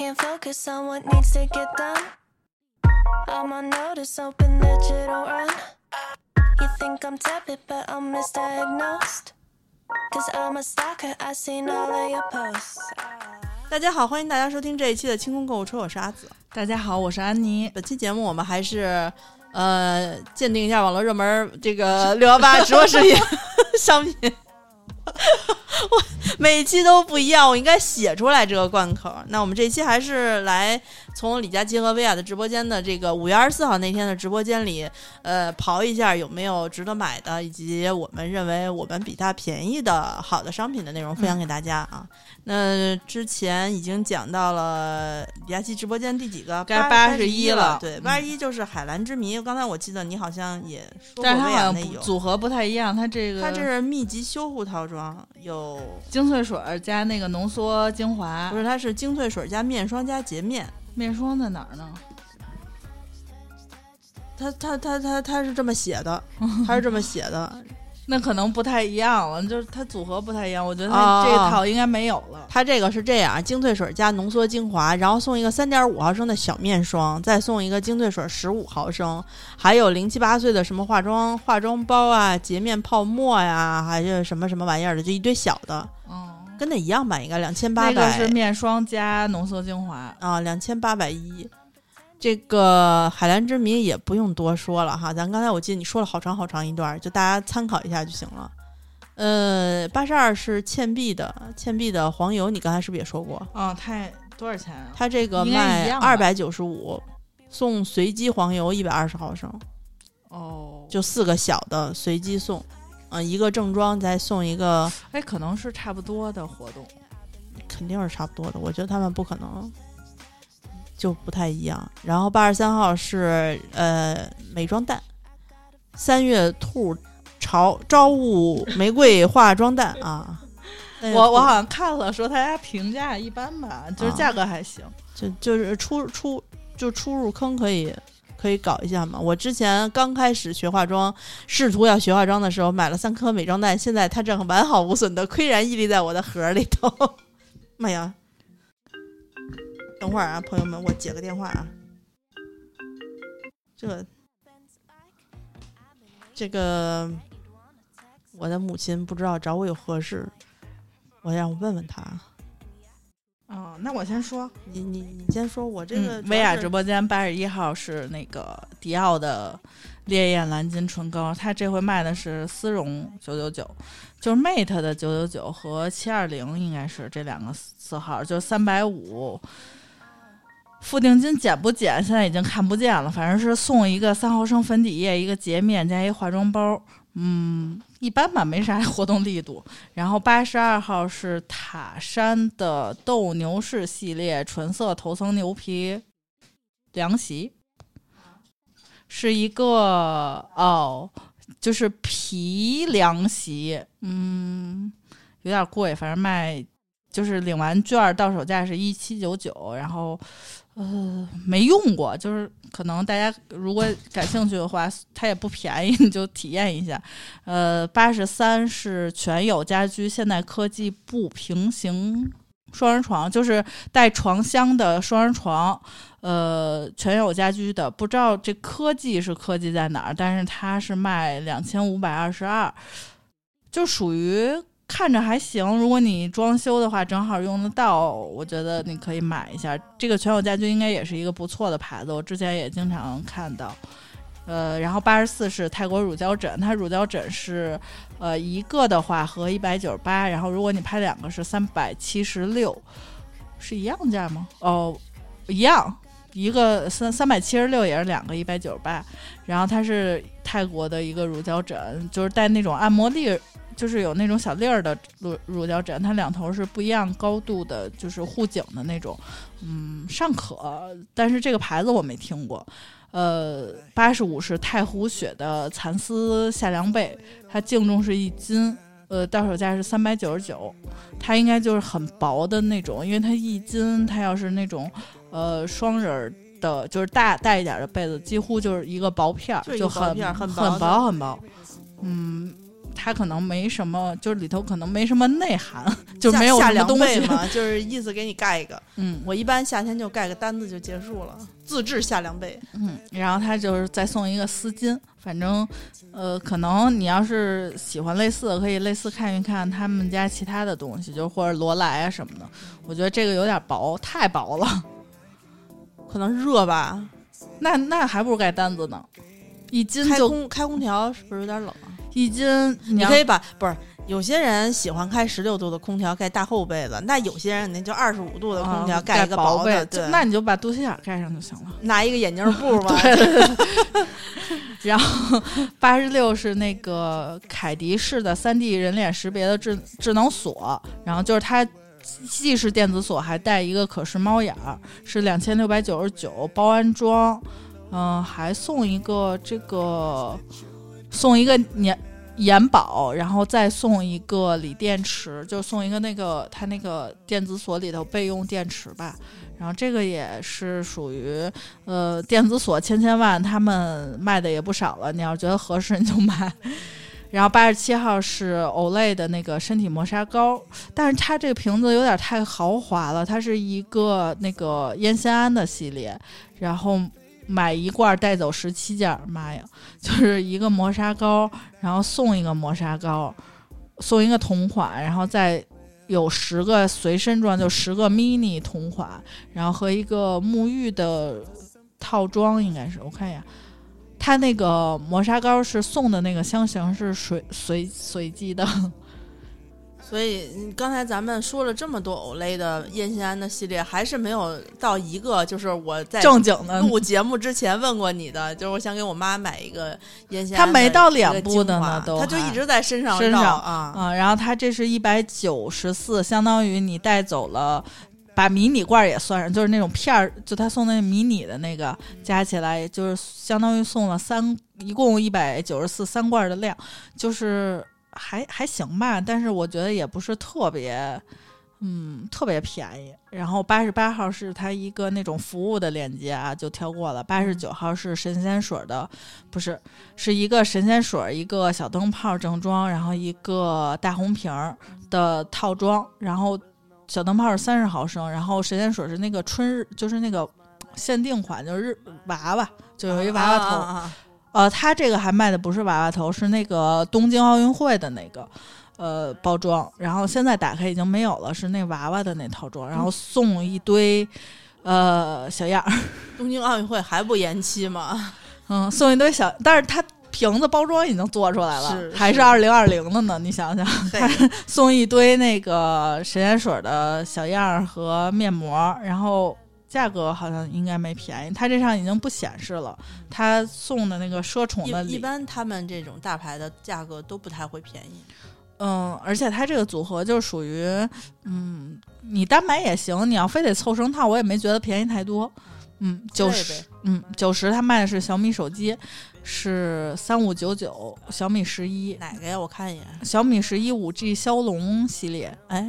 can't focus on what needs to get done. I'm on notice, hoping that you don't run. You think I'm tepid, but I'm misdiagnosed. Cause I'm a stalker, I seen all of your posts. 大家好，欢迎大家收听这一期的清空购物车，我是阿紫。大家好，我是安妮。本期节目我们还是呃鉴定一下网络热门这个六幺八直播视频商品。我 每期都不一样，我应该写出来这个贯口。那我们这期还是来从李佳琦和薇娅的直播间的这个五月二十四号那天的直播间里，呃，刨一下有没有值得买的，以及我们认为我们比它便宜的好的商品的内容分享给大家啊。那之前已经讲到了李佳琦直播间第几个？该八十一了。对，八十一就是海蓝之谜。刚才我记得你好像也说过，但是它好像组合不太一样。它这个它这是密集修护套装，有精粹水加那个浓缩精华。不是，它是精粹水加面霜加洁面。面霜在哪儿呢？它它它它它是这么写的，它是这么写的。那可能不太一样了，就是它组合不太一样。我觉得它这套应该没有了。它这个是这样：精粹水加浓缩精华，然后送一个三点五毫升的小面霜，再送一个精粹水十五毫升，还有零七八碎的什么化妆化妆包啊、洁面泡沫呀，还是什么什么玩意儿的，就一堆小的。嗯，跟那一样吧，应该两千八百。那个是面霜加浓缩精华啊，两千八百一。这个海蓝之谜也不用多说了哈，咱刚才我记得你说了好长好长一段，就大家参考一下就行了。呃，八十二是倩碧的，倩碧的黄油，你刚才是不是也说过？嗯，太多少钱啊？它这个卖二百九十五，送随机黄油一百二十毫升。哦，就四个小的随机送，嗯，一个正装再送一个。哎，可能是差不多的活动，肯定是差不多的。我觉得他们不可能。就不太一样，然后八十三号是呃美妆蛋，三月兔朝朝雾玫瑰化妆蛋啊，我我好像看了，说他家评价一般吧，就是价格还行，就就是出出就出入坑可以可以搞一下嘛。我之前刚开始学化妆，试图要学化妆的时候，买了三颗美妆蛋，现在它正完好无损的岿然屹立在我的盒里头，妈呀！等会儿啊，朋友们，我接个电话啊。这这个，我的母亲不知道找我有何事，我让我问问他。哦，那我先说，你你你先说，我这个薇娅直播间八十一号是那个迪奥的烈焰蓝金唇膏，它这回卖的是丝绒九九九，就是 Mate 的九九九和七二零应该是这两个色号，就三百五。付定金减不减？现在已经看不见了。反正是送一个三毫升粉底液，一个洁面加一化妆包。嗯，一般吧，没啥 活动力度。然后八十二号是塔山的斗牛士系列纯色头层牛皮凉席，是一个哦，就是皮凉席。嗯，有点贵，反正卖就是领完券到手价是一七九九，然后。呃，没用过，就是可能大家如果感兴趣的话，它也不便宜，你就体验一下。呃，八十三是全友家居现代科技不平行双人床，就是带床箱的双人床。呃，全友家居的，不知道这科技是科技在哪儿，但是它是卖两千五百二十二，就属于。看着还行，如果你装修的话，正好用得到，我觉得你可以买一下。这个全友家居应该也是一个不错的牌子，我之前也经常看到。呃，然后八十四是泰国乳胶枕，它乳胶枕是呃一个的话和一百九十八，然后如果你拍两个是三百七十六，是一样价吗？哦，一样，一个三三百七十六也是两个一百九十八，然后它是泰国的一个乳胶枕，就是带那种按摩力。就是有那种小粒儿的乳乳胶枕，它两头是不一样高度的，就是护颈的那种，嗯，尚可。但是这个牌子我没听过。呃，八十五是太湖雪的蚕丝夏凉被，它净重是一斤，呃，到手价是三百九十九。它应该就是很薄的那种，因为它一斤，它要是那种呃双人的，就是大大一点的被子，几乎就是一个薄片儿，就很很薄很薄，嗯。它可能没什么，就是里头可能没什么内涵，就没有下什么东西下凉被。嘛，就是意思给你盖一个。嗯我一般夏天就盖个单子就结束了，自制夏凉被。嗯，然后他就是再送一个丝巾，反正呃，可能你要是喜欢类似的，可以类似看一看他们家其他的东西，就或者罗莱啊什么的。我觉得这个有点薄，太薄了，可能热吧，那那还不如盖单子呢。一斤开就空开空调是不是有点冷啊？一斤，你可以把不是有些人喜欢开十六度的空调盖大厚被子，那有些人那就二十五度的空调啊盖一个薄的，就对，那你就把肚脐眼儿盖上就行了。拿一个眼镜布 嘛，然后八十六是那个凯迪式的三 D 人脸识别的智智能锁，然后就是它既是电子锁，还带一个可视猫眼儿，是两千六百九十九包安装，嗯、还送一个这个送一个年。延保，然后再送一个锂电池，就送一个那个它那个电子锁里头备用电池吧。然后这个也是属于呃电子锁千千万，他们卖的也不少了。你要觉得合适，你就买。然后八十七号是 Olay 的那个身体磨砂膏，但是它这个瓶子有点太豪华了，它是一个那个烟酰胺的系列，然后买一罐带走十七件，妈呀，就是一个磨砂膏，然后送一个磨砂膏，送一个同款，然后再有十个随身装，就十个 mini 同款，然后和一个沐浴的套装，应该是我看一眼。他那个磨砂膏是送的那个香型是随随随机的，所以嗯刚才咱们说了这么多 Olay 的烟酰胺的系列，还是没有到一个就是我在正经的录节目之前问过你的，就是我想给我妈买一个烟酰胺它没到脸部的呢都还它就一直在身上身上啊。啊，然后它这是一百九十四，相当于你带走了。把迷你罐儿也算上，就是那种片儿，就他送那迷你的那个，加起来就是相当于送了三，一共一百九十四三罐儿的量，就是还还行吧，但是我觉得也不是特别，嗯，特别便宜。然后八十八号是它一个那种服务的链接啊，就跳过了。八十九号是神仙水的，不是，是一个神仙水，一个小灯泡正装，然后一个大红瓶儿的套装，然后小灯泡是三十毫升，然后神仙水是那个春日，就是那个限定款，就是日娃娃，就有一娃娃头。啊啊啊呃，它这个还卖的不是娃娃头，是那个东京奥运会的那个呃包装，然后现在打开已经没有了，是那娃娃的那套装，然后送一堆呃小样儿，东京奥运会还不延期吗？嗯，送一堆小，但是它瓶子包装已经做出来了，是还是是。二零二零的呢，你想想，送一堆那个神仙水的小样儿和面膜，然后价格好像应该没便宜，它这上已经不显示了，它送的那个奢宠的礼一一般他们这种大牌的价格都不太会便宜。嗯，而且它这个组合就属于，嗯，你单买也行，你要非得凑成套，我也没觉得便宜太多。嗯，九对十，嗯，九十，他卖的是小米手机，是三五九九，小米十一，哪个呀？我看一眼。小米十一五 G 骁龙系列，哎，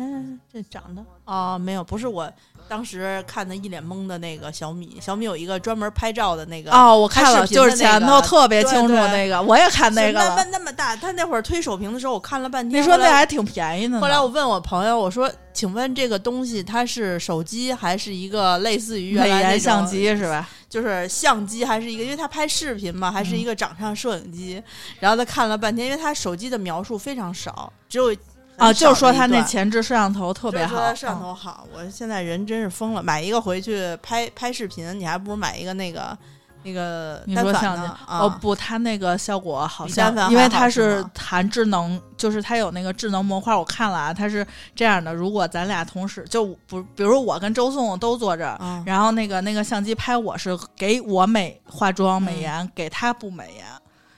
这长得哦，没有，不是我当时看的一脸懵的那个小米。小米有一个专门拍照的那个哦，我看了，就是前头特别清楚那个，我也看那个是那。那么大，他那会儿推手屏的时候，我看了半天。你说那还挺便宜的呢。后来我问我朋友，我说：“请问这个东西它是手机还是一个类似于原美颜相机是吧？就是相机还是一个，因为他拍视频嘛，还是一个掌上摄影机。然后他看了半天，因为他手机的描述非常少，只有啊，就说他那前置摄像头特别好，摄像嗯头好。我现在人真是疯了，买一个回去拍拍视频，你还不如买一个那个那个你说相机。哦不，它那个效果好比像因为它是含智能，就是它有那个智能模块。我看了啊，它是这样的：如果咱俩同时就不，比如我跟周颂都坐这儿，嗯然后那个那个相机拍我是给我美化妆美颜，给他不美颜，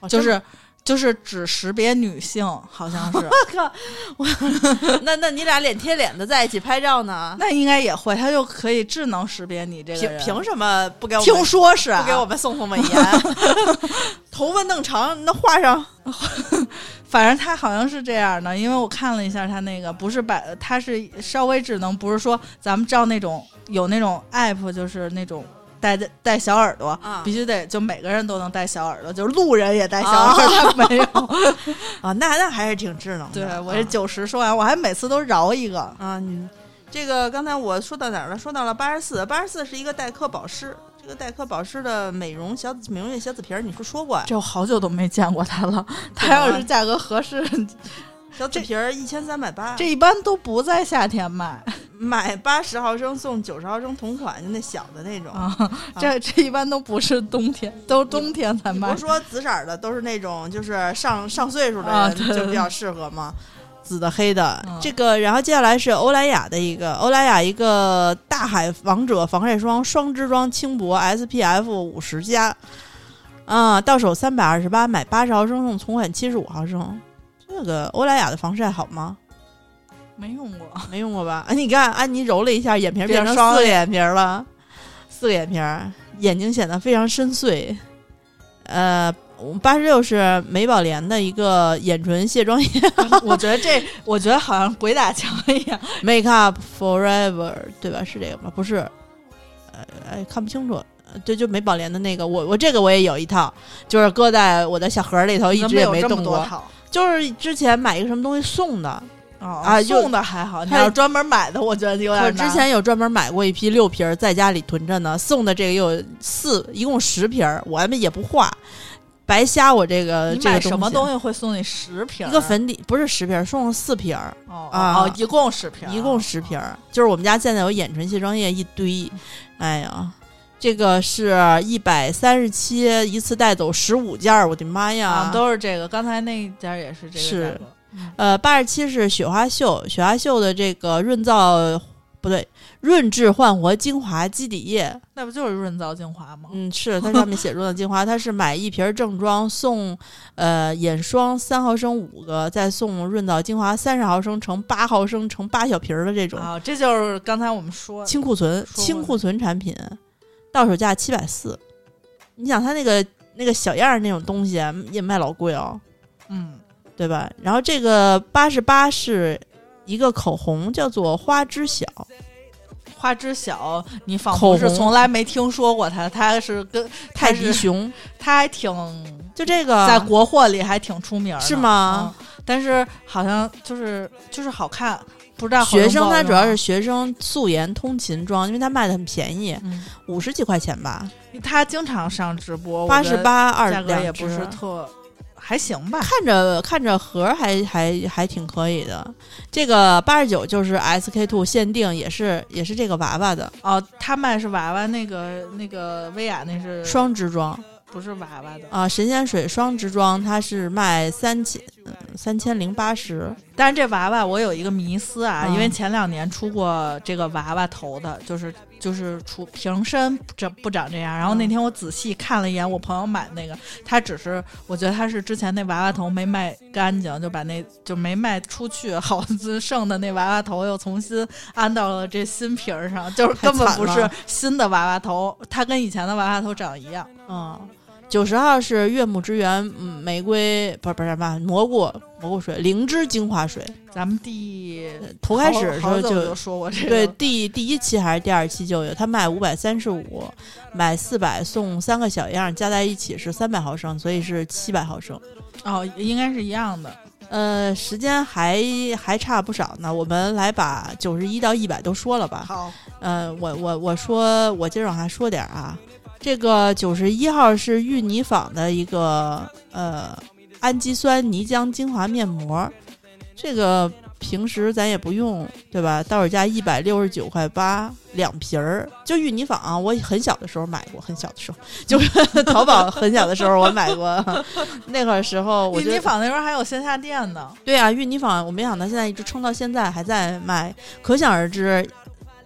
哦就是就是只识别女性，好像是。我靠！我 那那你俩脸贴脸的在一起拍照呢？那应该也会，它就可以智能识别你这个凭人。凭什么不给我们听说是、啊、不给我们送送美颜？头发弄长，那画上反正它好像是这样的，因为我看了一下它那个，不是把，它是稍微智能，不是说咱们照那种有那种 app，就是那种戴戴小耳朵，啊必须得就每个人都能戴小耳朵，就是路人也戴小耳朵，他没有。啊，那那还是挺智能的。对我啊这九十说完，我还每次都饶一个。啊，你这个刚才我说到哪儿了？说到了八十四，八十四是一个黛珂保湿，这个黛珂保湿的美容小美容液小紫瓶儿，你说说过呀？这我好久都没见过它了。它要是价格合适，小紫瓶儿一千三百八，这一般都不在夏天卖 买八十毫升送九十毫升同款，就那小的那种。啊。这这一般都不是冬天，都冬天才卖不是。说紫色儿的都是那种就是上上岁数的人啊就比较适合吗？紫的、黑的，嗯这个，然后接下来是欧莱雅的一个欧莱雅一个大海王者防晒霜双支装轻薄 SPF 五十加，啊，到手三百二十八，买八十毫升送同款七十五毫升。这个欧莱雅的防晒好吗？没用过，没用过吧？啊，你看安妮揉了一下，眼皮儿变成四个眼皮儿了，四个眼皮儿，眼睛显得非常深邃。呃，八十六是美宝莲的一个眼唇卸妆液 我觉得这，我觉得好像鬼打墙一样。Make Up Forever，对吧？是这个吗？不是，呃，哎，看不清楚。呃对，就美宝莲的那个，我我这个我也有一套，就是搁在我的小盒里头，一直也没动过。就是之前买一个什么东西送的，哦啊就送的还好，你它要专门买的，我觉得有可点我。之前有专门买过一批六瓶儿，在家里囤着呢。送的这个有四，一共十瓶儿，我们也不化，白瞎我这个你这个买什么东西？会送你十瓶儿？一个粉底不是十瓶儿，送了四瓶儿，哦啊哦，一共十瓶儿，一共十瓶儿。就是我们家现在有眼唇卸妆液一堆，哎呀，这个是一百三十七，一次带走十五件儿，我的妈呀！啊，都是这个。刚才那家也是这个是价格呃，八十七是雪花秀，雪花秀的这个润燥不对，润质焕活精华基底液，那不就是润燥精华吗？嗯，是它上面写润燥精华，它是买一瓶正装送呃眼霜三毫升五个，再送润燥精华三十毫升乘八毫升乘八小瓶儿的这种啊，这就是刚才我们说清库存清库存产品，到手价七百四。你想它那个那个小样儿那种东西啊也卖老贵哦，嗯，对吧？然后这个八十八是一个口红，叫做花知晓，花知晓，你仿佛是从来没听说过它，它是跟泰迪熊，它还挺就这个在国货里还挺出名儿的，是吗嗯？但是好像就是就是好看，不知道学生他主要是学生素颜通勤装，因为他卖的很便宜，嗯，五十几块钱吧，他经常上直播，八十，八二价格也不是特还行吧。看着看着盒儿还还还挺可以的。这个八十九就是 SK two 限定，也是也是这个娃娃的哦，他卖是娃娃，那个那个薇娅那是双支装不是娃娃的？啊，神仙水双支装它是卖三千三千零八十，但是这娃娃我有一个迷思啊，嗯因为前两年出过这个娃娃头的，就是就是出瓶身不长不长这样。然后那嗯天我仔细看了一眼我朋友买那个，他只是我觉得他是之前那娃娃头没卖干净，就把那就没卖出去，好子剩的那娃娃头又重新安到了这新瓶儿上，就是根本不是新的娃娃头，它跟以前的娃娃头长一样。嗯。九十号是悦木之源，嗯，玫瑰不是不是什么蘑菇蘑菇水，灵芝精华水。咱们第头开始的时候就说过这个，对，第第一期还是第二期就有，它卖五百三十五，买四百送三个小样，加在一起是三百毫升，所以是七百毫升。哦，应该是一样的。呃，时间还还差不少呢，我们来把九十一到一百都说了吧。好，呃，我我我说，我今儿往下说点儿啊。这个九十一号是玉泥坊的一个呃氨基酸泥浆精华面膜，这个平时咱也不用，对吧？到手价一百六十九块八两瓶儿。就玉泥坊、啊，我很小的时候买过，很小的时候，就是 淘宝很小的时候我买过。那会儿时候我觉得芋泥坊那时候还有线下店呢。对啊，玉泥坊我没想到现在一直撑到现在还在卖，可想而知，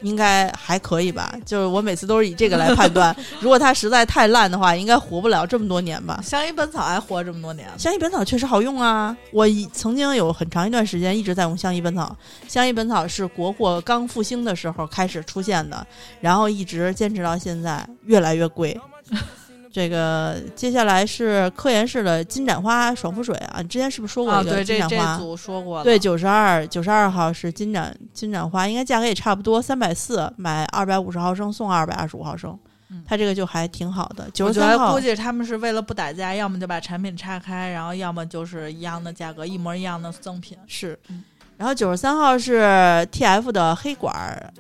应该还可以吧？就是我每次都是以这个来判断，如果它实在太烂的话，应该活不了这么多年吧。相宜本草还活这么多年，相宜本草确实好用啊！我曾经有很长一段时间一直在用相宜本草。相宜本草是国货刚复兴的时候开始出现的，然后一直坚持到现在，越来越贵。这个接下来是科颜氏的金盏花爽肤水啊，之前是不是说过啊，一个对，金盏花？这组说过，对，九十二九十二号是金盏金盏花，应该价格也差不多，三百四买二百五十毫升送二百二十五毫升，嗯它这个就还挺好的。九十三号估计他们是为了不打架，要么就把产品拆开，然后要么就是一样的价格，一模一样的赠品。是嗯，然后九十三号是 TF 的黑管儿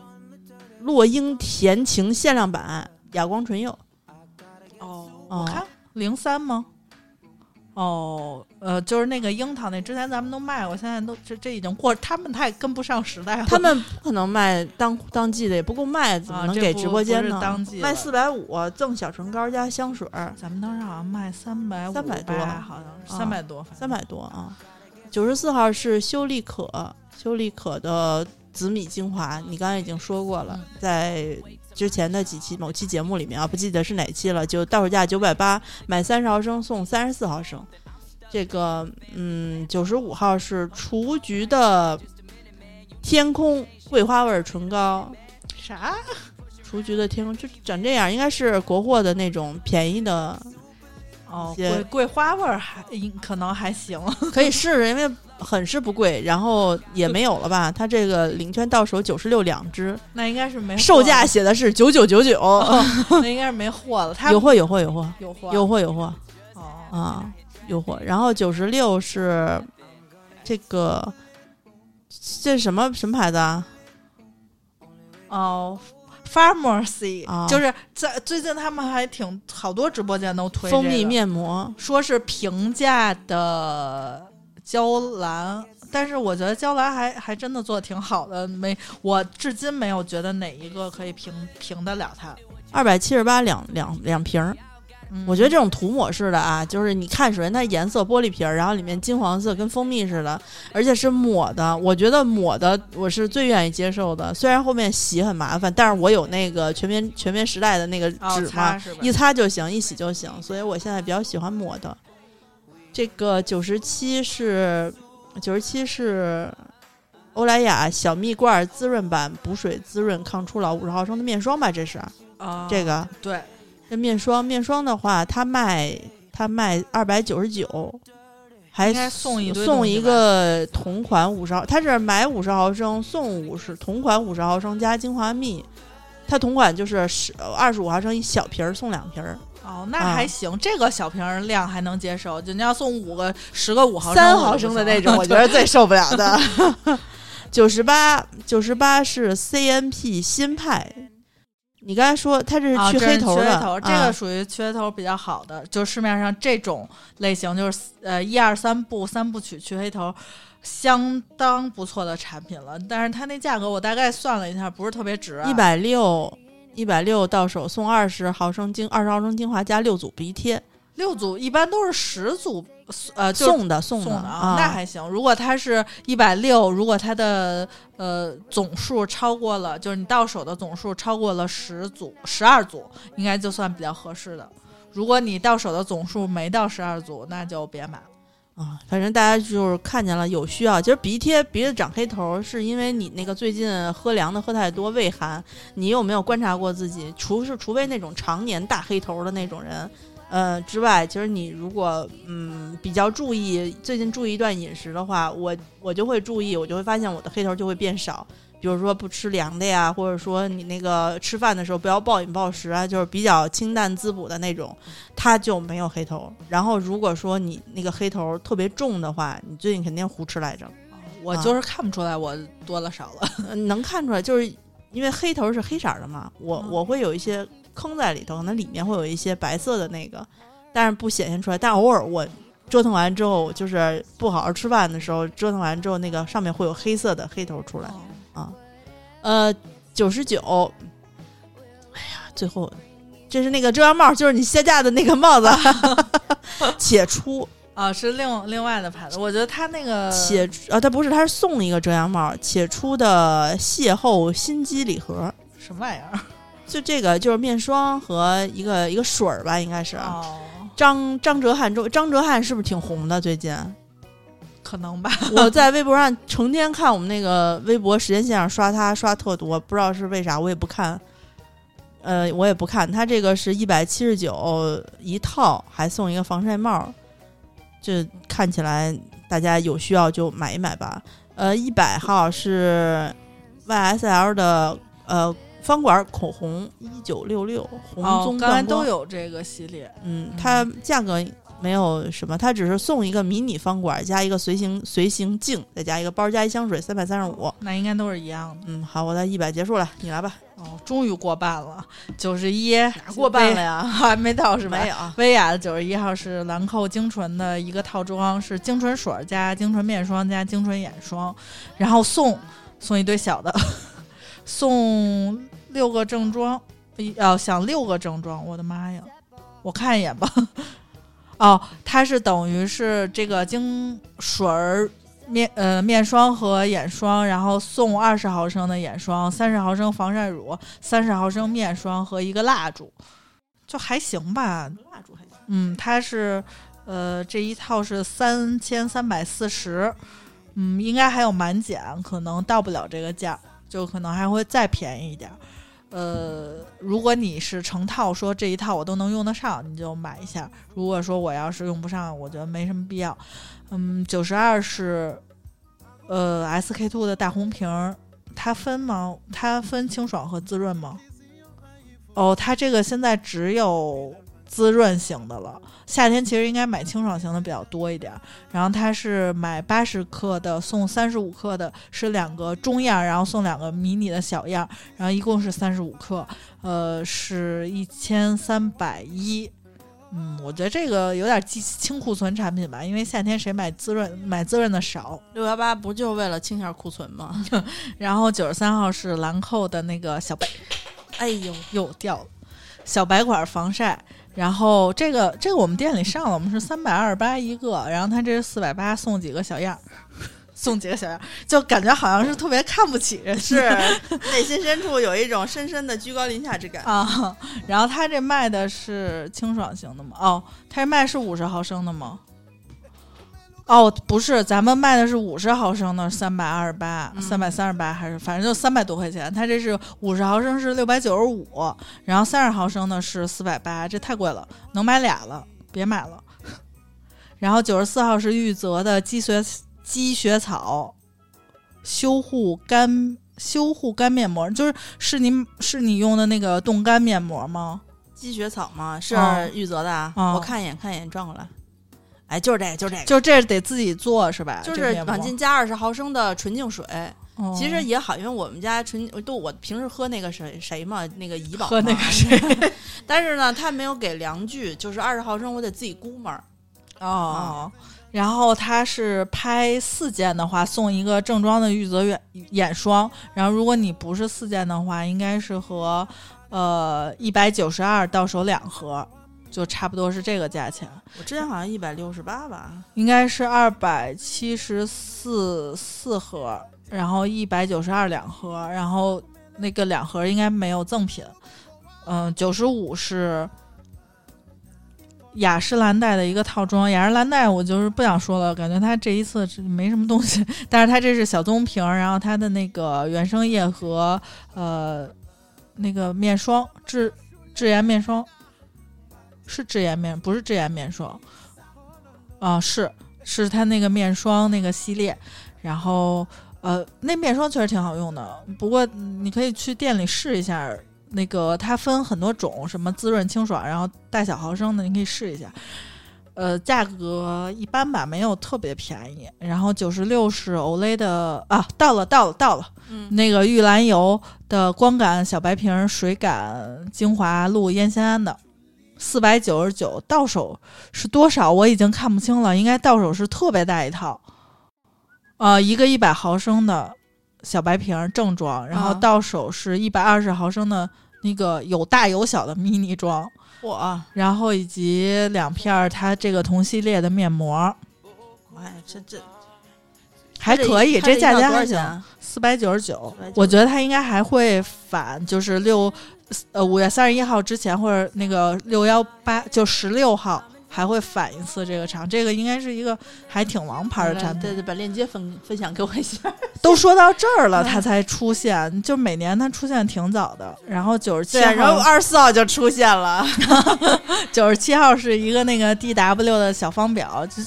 落英甜情限量版哑光唇釉，我看零三吗？哦，呃，就是那个樱桃那，之前咱们都卖过，现在都这这已经过，他们太跟不上时代了。他们不可能卖当当季的，也不够卖，怎么能给直播间呢？是当季卖四百五赠小唇膏加香水儿，咱们当时好像卖三百300多好像三百多，三百多啊。九十四号是修丽可，修丽可的紫米精华，你刚才已经说过了，嗯在之前的几期某期节目里面啊，不记得是哪期了，就到手价九百八，买三十毫升送三十四毫升。这个嗯，九十五号是雏菊的天空桂花味儿唇膏，啥？雏菊的天空就长这样，应该是国货的那种便宜的，哦，些桂桂花味儿还应可能还行。可以试试，因为很是不贵，然后也没有了吧？它这个领券到手九十六两只，那应该是没货售价写的是九九九九，那应该是没货了。它有货有货有货有货有货有货哦，啊有货。然后九十六是这个这是什么什么牌子啊？哦。Pharmacy、啊就是在最近他们还挺好多直播间都推蜂蜜面膜，说是平价的娇兰，但是我觉得娇兰还还真的做的挺好的，没我至今没有觉得哪一个可以平平得了它。二百七十八两两两瓶儿。嗯我觉得这种涂抹式的啊，就是你看首先它颜色玻璃瓶儿，然后里面金黄色跟蜂蜜似的，而且是抹的。我觉得抹的我是最愿意接受的，虽然后面洗很麻烦，但是我有那个全棉全棉时代的那个哦纸嘛，擦一擦就行，一洗就行，所以我现在比较喜欢抹的。这个九十七是九十七是欧莱雅小蜜罐滋润版补水滋润抗初老五十毫升的面霜吧？这是啊这个。对这面霜，面霜的话，它卖它卖二百九十九，还送一送一个同款五十毫，它是买五十毫升送五十同款五十毫升加精华蜜，它同款就是十二十五毫升一小瓶儿送两瓶儿，哦，那啊还行，这个小瓶儿量还能接受。就你要送五个、十个五毫升、三毫升的那 种，我觉得最受不了的。九十八九十八是 CNP 新派，你刚才说它这啊，是去黑头的，这啊个属于去黑头比较好的，就市面上这种类型，就是呃一二三部三部曲去黑头，相当不错的产品了。但是它那价格我大概算了一下，不是特别值、啊，一百六，一百六到手送二十毫升精二十毫升精华加六组鼻贴，六组一般都是十组，呃，就是送的送的送的啊，那还行。如果它是一百六，如果它的呃总数超过了，就是你到手的总数超过了十组、十二组，应该就算比较合适的。如果你到手的总数没到十二组，那就别买了。啊，反正大家就是看见了有需要。其实鼻贴鼻子长黑头，是因为你那个最近喝凉的喝太多，胃寒。你有没有观察过自己？除是除非那种常年大黑头的那种人，呃之外，其实你如果嗯比较注意最近注意一段饮食的话，我我就会注意，我就会发现我的黑头就会变少。比如说不吃凉的呀，或者说你那个吃饭的时候不要暴饮暴食啊，就是比较清淡滋补的那种，它就没有黑头。然后如果说你那个黑头特别重的话，你最近肯定胡吃来着，我就是看不出来我多了少了。呃能看出来，就是因为黑头是黑色儿的嘛，我嗯我会有一些坑在里头，可能里面会有一些白色的那个，但是不显现出来。但偶尔我折腾完之后，就是不好好吃饭的时候，折腾完之后，那个上面会有黑色的黑头出来啊。呃，九十九，哎呀，最后这是那个遮阳帽，就是你卸架的那个帽子，且出啊，是另另外的牌子，我觉得他那个且啊，他不是，他是送一个遮阳帽，且出的邂逅心机礼盒，什么玩意儿？就这个就是面霜和一个一个水儿吧，应该是。哦，张张哲瀚周张哲瀚是不是挺红的？最近可能吧。我在微博上成天看我们那个微博时间线上刷他刷特多，不知道是为啥，我也不看。呃，我也不看，他这个是一百七十九一套，还送一个防晒帽，这看起来大家有需要就买一买吧。呃，一百号是 YSL 的呃方管口红一九六六红哦棕，刚才都，有这个系列，嗯，它价格没有什么，它只是送一个迷你方管加一个随行随行镜，再加一个包加一香水，三百三十五。那应该都是一样的。嗯，好，我的一百结束了，你来吧。哦，终于过半了，九十一哪过半了呀？还没到是吧？没有啊，薇娅的九十一号是兰蔻精纯的一个套装，是精纯水加精纯面霜加精纯眼霜，然后送送一堆小的，送六个正装，要、想六个正装，我的妈呀！我看一眼吧。哦，它是等于是这个精水儿面呃面霜和眼霜，然后送二十毫升的眼霜，三十毫升防晒乳，三十毫升面霜和一个蜡烛，就还行吧。蜡烛还行。嗯，它是呃这一套是三千三百四十，嗯，应该还有满减，可能到不了这个价，就可能还会再便宜一点。呃，如果你是成套，说这一套我都能用得上，你就买一下。如果说我要是用不上，我觉得没什么必要。嗯，九十二是呃 SK two 的大红瓶，它分吗？它分清爽和滋润吗？哦，它这个现在只有滋润型的了。夏天其实应该买清爽型的比较多一点儿。然后它是买八十克的送三十五克的，是两个中样，然后送两个迷你的小样，然后一共是三十五克，呃，是一千三百一。嗯，我觉得这个有点记清库存产品吧，因为夏天谁买滋润买滋润的少。六幺八不就是为了清下库存吗？然后九十三号是兰蔻的那个小白，哎呦，又掉了，小白管防晒。然后这个这个我们店里上了，我们是三百二十八一个，然后他这是四百八，送几个小样儿，送几个小样儿，就感觉好像是特别看不起人是 内心深处有一种深深的居高临下之感。啊。然后他这卖的是清爽型的吗？哦，他这卖是五十毫升的吗？哦，不是，咱们卖的是五十毫升的，三百二十八、嗯三百三十八，还是反正就三百多块钱。它这是五十毫升是六百九十五，然后三十毫升的是四百八，这太贵了，能买俩了，别买了。然后九十四号是玉泽的积雪积雪草修护干修护干面膜，就是是你是你用的那个冻干面膜吗？积雪草吗，是哦玉泽的啊。哦我看一眼，看一眼，转过来。哎，就是这个，就是这个，就这得自己做是吧？就是往进加二十毫升的纯净水。哦其实也好，因为我们家纯都我平时喝那个谁谁嘛，那个怡宝喝那个谁 但是呢，他没有给量具，就是二十毫升，我得自己估摸儿。哦。然后他是拍四件的话，送一个正装的玉泽眼眼霜。然后如果你不是四件的话，应该是和呃一百九十二到手两盒，就差不多是这个价钱。我之前好像一百六十八吧，应该是二百七十四四盒，然后一百九十二两盒，然后那个两盒应该没有赠品。嗯，九十五是雅诗兰黛的一个套装，雅诗兰黛我就是不想说了，感觉它这一次是没什么东西，但是它这是小棕瓶，然后它的那个原生液和呃那个面霜智智妍面霜是智妍面，不是智妍面霜啊，是是它那个面霜那个系列，然后呃那面霜确实挺好用的，不过你可以去店里试一下。那个它分很多种，什么滋润清爽，然后大小毫升的，你可以试一下。呃，价格一般吧，没有特别便宜。然后九十六是 Olay 的啊，到了到了到了，嗯，那个玉兰油的光感小白瓶水感精华露烟酰胺的，四百九十九，到手是多少？我已经看不清了，应该到手是特别大一套，呃，一个一百毫升的小白瓶正装，然后啊。到手是一百二十毫升的那个有大有小的迷你装，嚯，然后以及两片儿它这个同系列的面膜，哎，这这还可以，这价钱还行。四百九十九499，我觉得它应该还会返，就是六呃五月三十一号之前或者那个六幺八就十六号还会返一次这个场。这个应该是一个还挺王牌的产品。对对，把链接分分享给我一下。都说到这儿了，它才出现，就每年它出现挺早的。然后九十七，然后二十四号就出现了。九十七号是一个那个 D W 的小方表，就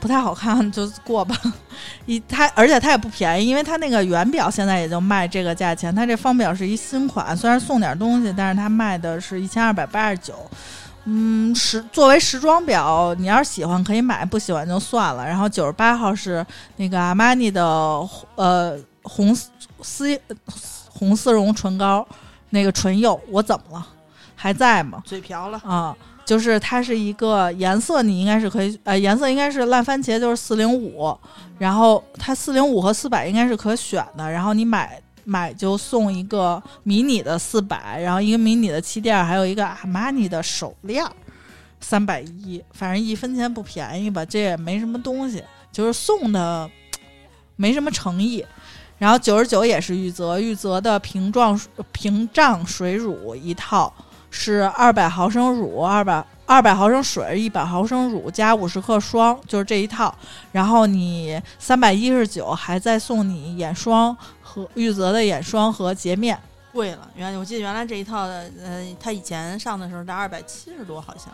不太好看，就过吧。一它，而且它也不便宜，因为它那个原表现在也就卖这个价钱。它这方表是一新款，虽然送点东西，但是它卖的是一千二百八十九。嗯，时作为时装表，你要是喜欢可以买，不喜欢就算了。然后九十八号是那个阿玛尼的呃红丝红丝绒唇膏，那个唇釉，我怎么了？还在吗？嘴瓢了啊！就是它是一个颜色，你应该是可以，呃，颜色应该是烂番茄，就是四零五。然后它四零五和四百应该是可选的，然后你买。买就送一个迷你的四百，然后一个迷你的气垫，还有一个阿玛尼的手链，三百一，反正一分钱不便宜吧。这也没什么东西，就是送的没什么诚意。然后九十九也是玉泽，玉泽的瓶状屏障水乳一套是二百毫升乳，二百二百毫升水，一百毫升乳加五十克霜，就是这一套。然后你三百一十九还再送你眼霜。和玉泽的眼霜和洁面贵了，原我记得原来这一套的，呃，他以前上的时候在二百七十多，好像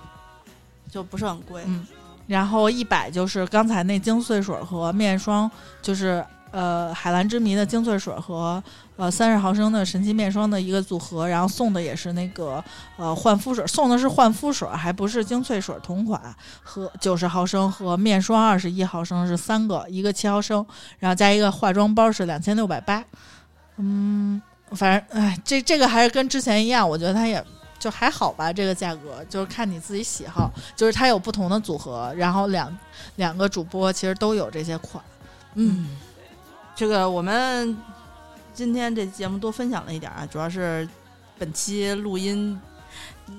就不是很贵。嗯，然后一百就是刚才那精粹水和面霜，就是呃海蓝之谜的精粹水和呃三十毫升的神奇面霜的一个组合，然后送的也是那个呃焕肤水，送的是焕肤水，还不是精粹水同款，和九十毫升和面霜二十一毫升是三个，一个七毫升，然后加一个化妆包是两千六百八。嗯，反正哎，这这个还是跟之前一样，我觉得它也就还好吧。这个价格就是看你自己喜好，就是它有不同的组合，然后两两个主播其实都有这些款。嗯，这个我们今天这节目多分享了一点啊，主要是本期录音。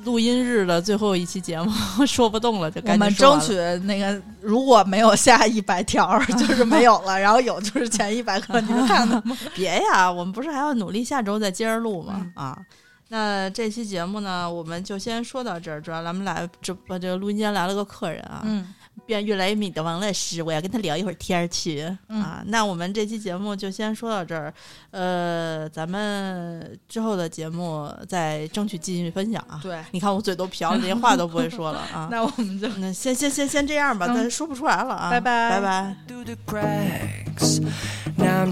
录音日的最后一期节目 说不动了，就我们争取那个如果没有下一百条，就是没有了；然后有就是前一百个，你们看看。别呀，我们不是还要努力下周再接着录吗？啊，那这期节目呢，我们就先说到这儿。主要咱们来这不这个录音间来了个客人啊。嗯。变越来越米的王乐师，我要跟他聊一会儿天儿去啊。那我们这期节目就先说到这儿，呃，咱们之后的节目再争取继续分享啊。对，你看我嘴都瓢了，连话都不会说了啊。那我们就那先先先先这样吧，咱说不出来了啊。拜拜拜拜。Now I'm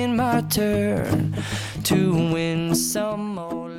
taking my turn to win some more.